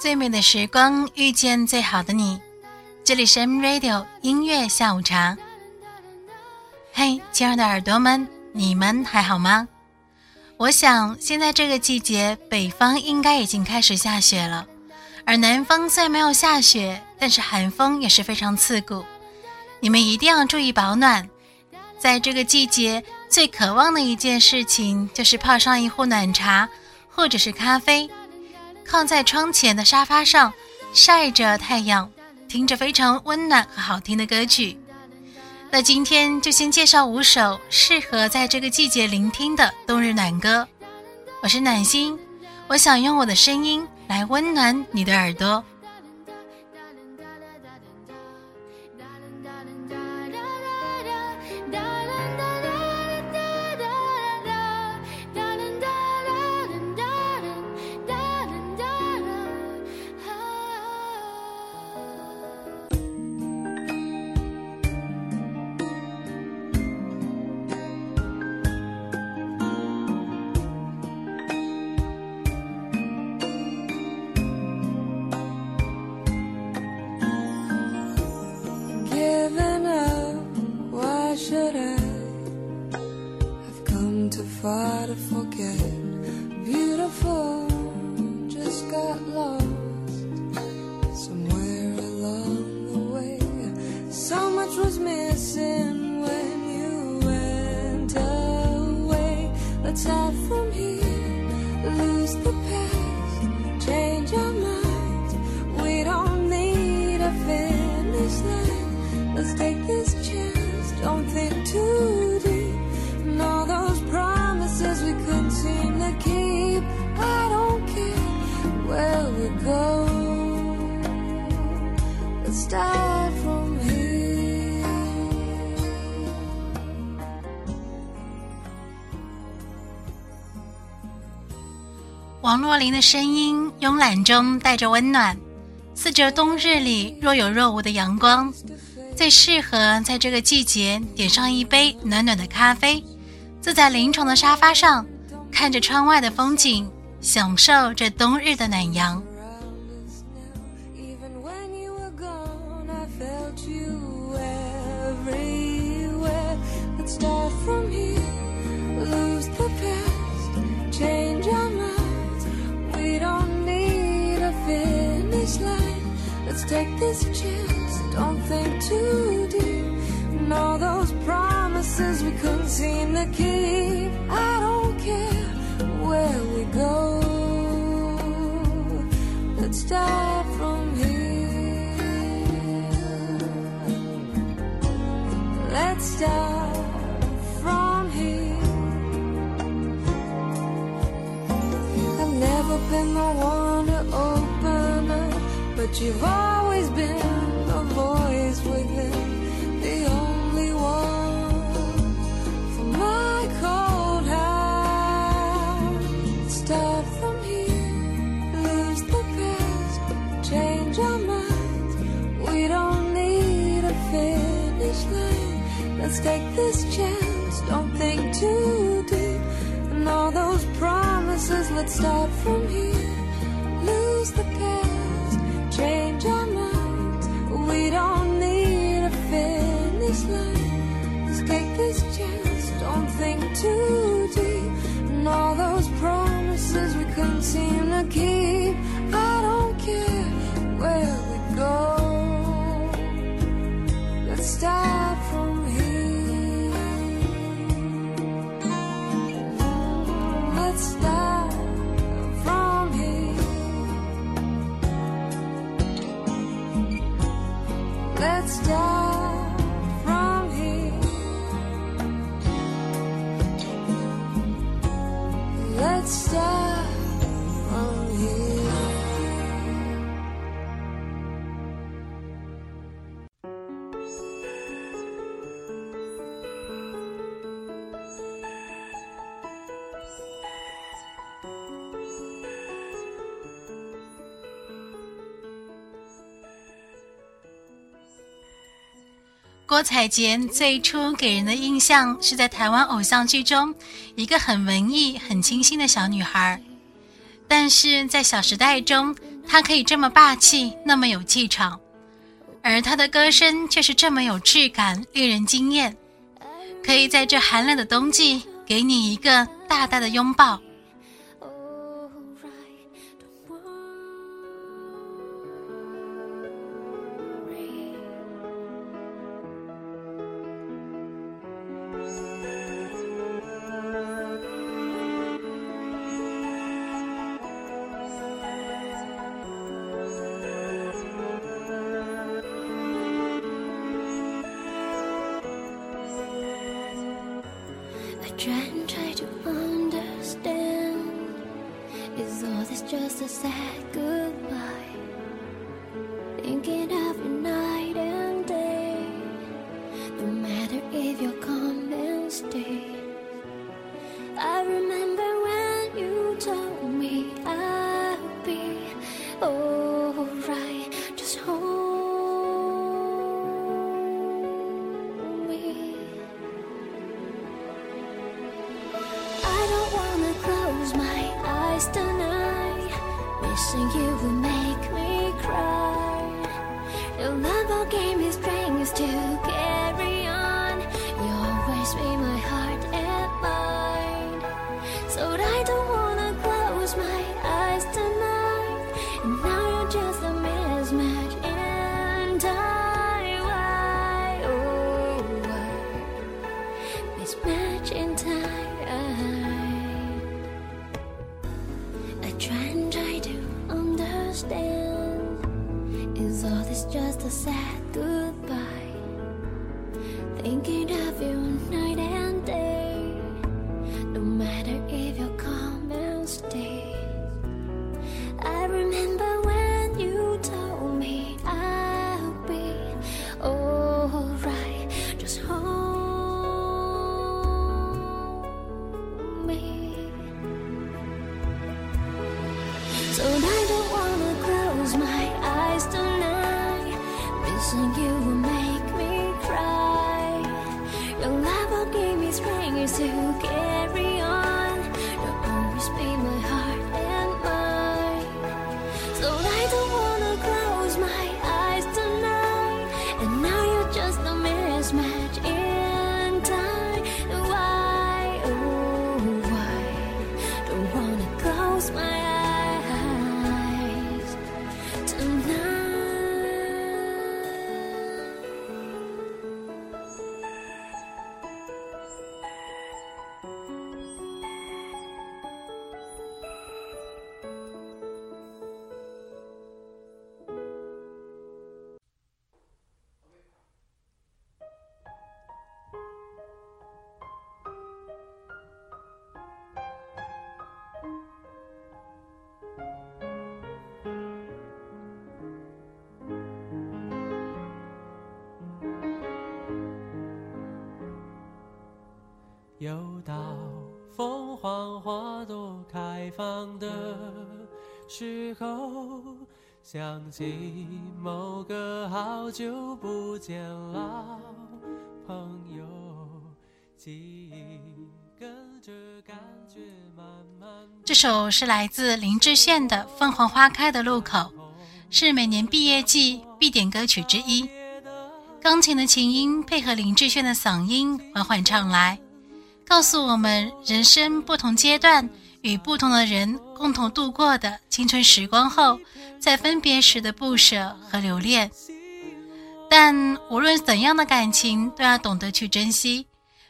最美的时光遇见最好的你，这里是 M Radio 音乐下午茶。嘿，亲爱的耳朵们，你们还好吗？我想现在这个季节，北方应该已经开始下雪了，而南方虽然没有下雪，但是寒风也是非常刺骨。你们一定要注意保暖。在这个季节，最渴望的一件事情就是泡上一壶暖茶，或者是咖啡。靠在窗前的沙发上，晒着太阳，听着非常温暖和好听的歌曲。那今天就先介绍五首适合在这个季节聆听的冬日暖歌。我是暖心，我想用我的声音来温暖你的耳朵。王若琳的声音慵懒中带着温暖，似着冬日里若有若无的阳光，最适合在这个季节点上一杯暖暖的咖啡，坐在临床的沙发上，看着窗外的风景，享受这冬日的暖阳。Take this chance, don't think too deep. And all those promises we couldn't seem to keep. I don't care where we go. Let's start from here. Let's start from here. I've never been the one to open up, but you've always seem to keep. 郭采洁最初给人的印象是在台湾偶像剧中一个很文艺、很清新的小女孩，但是在《小时代》中，她可以这么霸气，那么有气场，而她的歌声却是这么有质感，令人惊艳，可以在这寒冷的冬季给你一个大大的拥抱。Thinking 到凤凰花朵开放的时候，想起某个好久不见老朋友，记忆跟着感觉慢慢这首是来自林志炫的《凤凰花开的路口》，是每年毕业季必点歌曲之一。钢琴的琴音配合林志炫的嗓音缓缓唱来，告诉我们人生不同阶段与不同的人共同度过的青春时光后，在分别时的不舍和留恋。但无论怎样的感情，都要懂得去珍惜。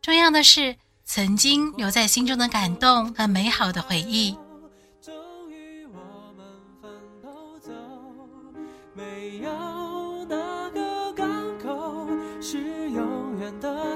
重要的是，曾经留在心中的感动和美好的回忆。终于我们分头走，没有哪个港口是永远的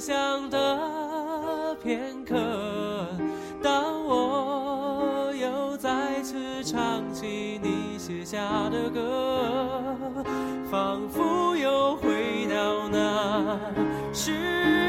想的片刻。当我又再次唱起你写下的歌，仿佛又回到那时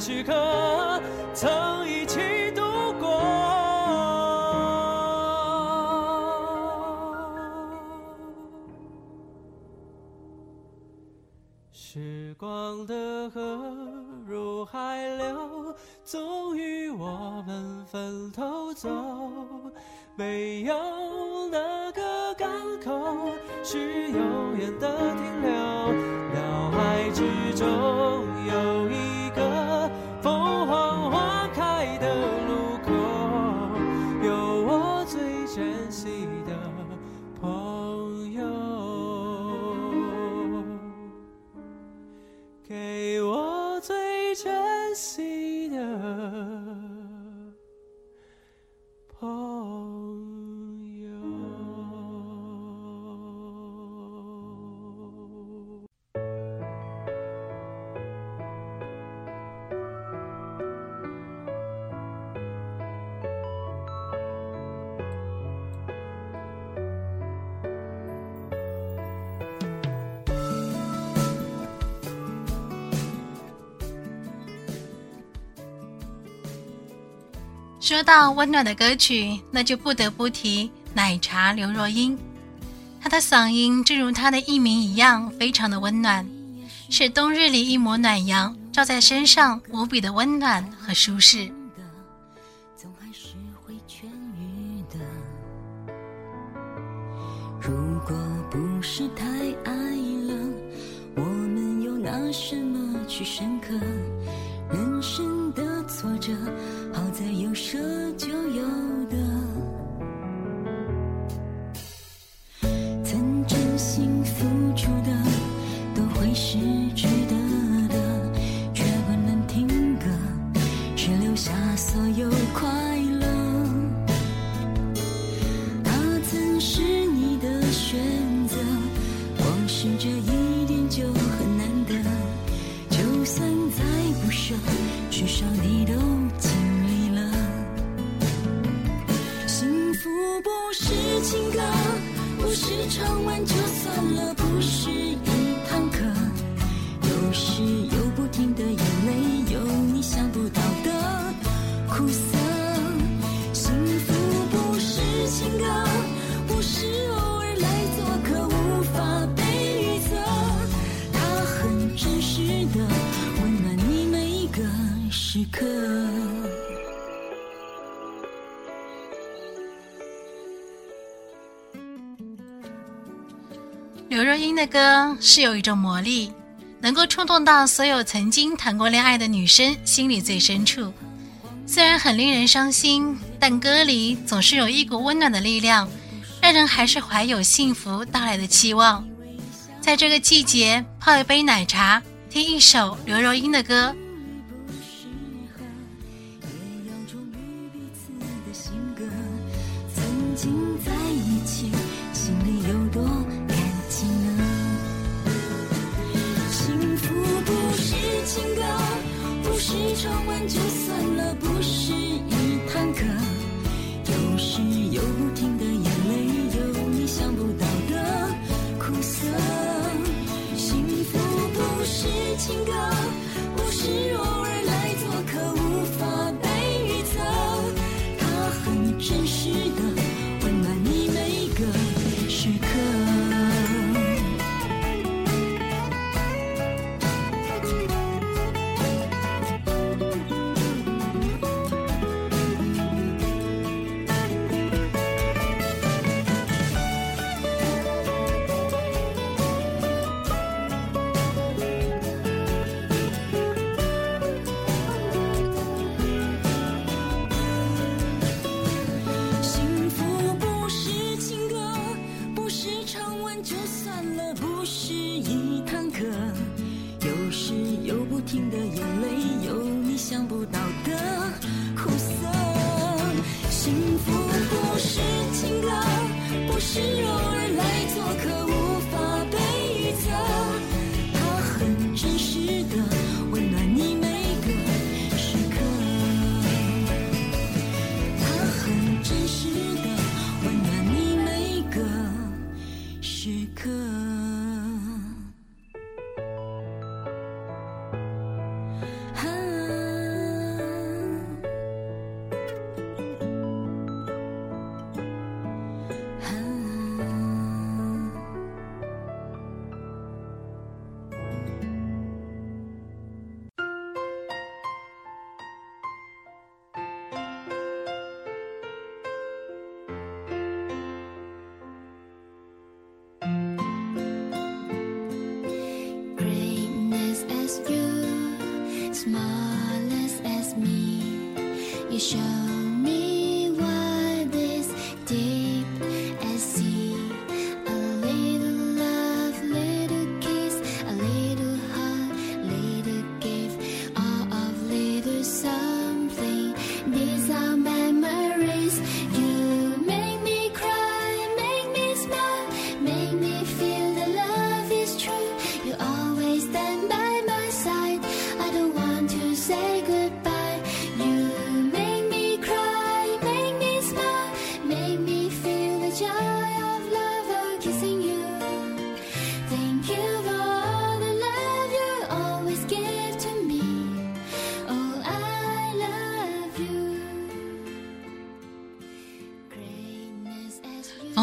时刻曾一起度过。时光的河入海流，终于我们分头走。没有哪个港口是永远的停留，脑海之中有说到温暖的歌曲，那就不得不提奶茶刘若英。她的嗓音正如她的艺名一样，非常的温暖，是冬日里一抹暖阳，照在身上无比的温暖和舒适。如果不是太时刻。刘若英的歌是有一种魔力，能够触动到所有曾经谈过恋爱的女生心里最深处。虽然很令人伤心，但歌里总是有一股温暖的力量，让人还是怀有幸福到来的期望。在这个季节，泡一杯奶茶，听一首刘若英的歌，心在一起，心里有多感激呢？幸福不是情歌，不是唱完就算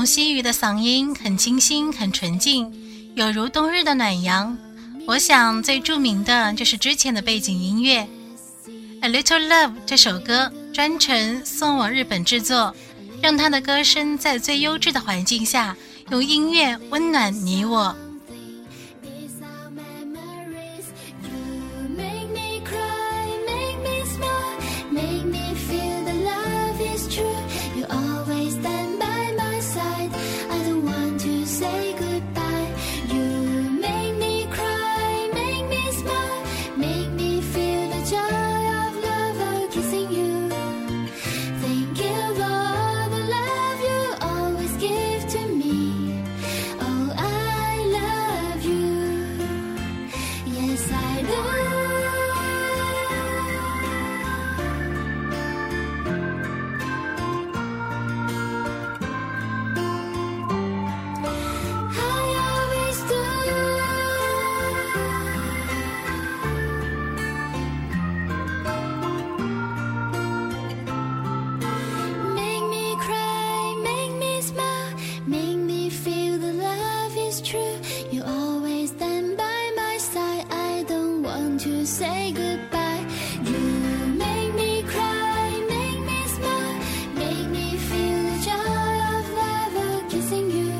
西语的嗓音很清新，很纯净，有如冬日的暖阳。我想最著名的就是之前的背景音乐《A Little Love》这首歌，专程送往日本制作，让他的歌声在最优质的环境下，用音乐温暖你我。true. You always stand by my side. I don't want to say goodbye. You make me cry, make me smile, make me feel the joy of love of kissing you.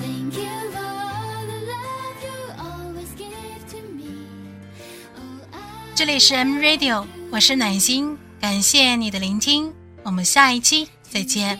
Thank you for all the love you always give to me. Oh, I 这里是 M Radio，我是暖心，感谢你的聆听，我们下一期再见。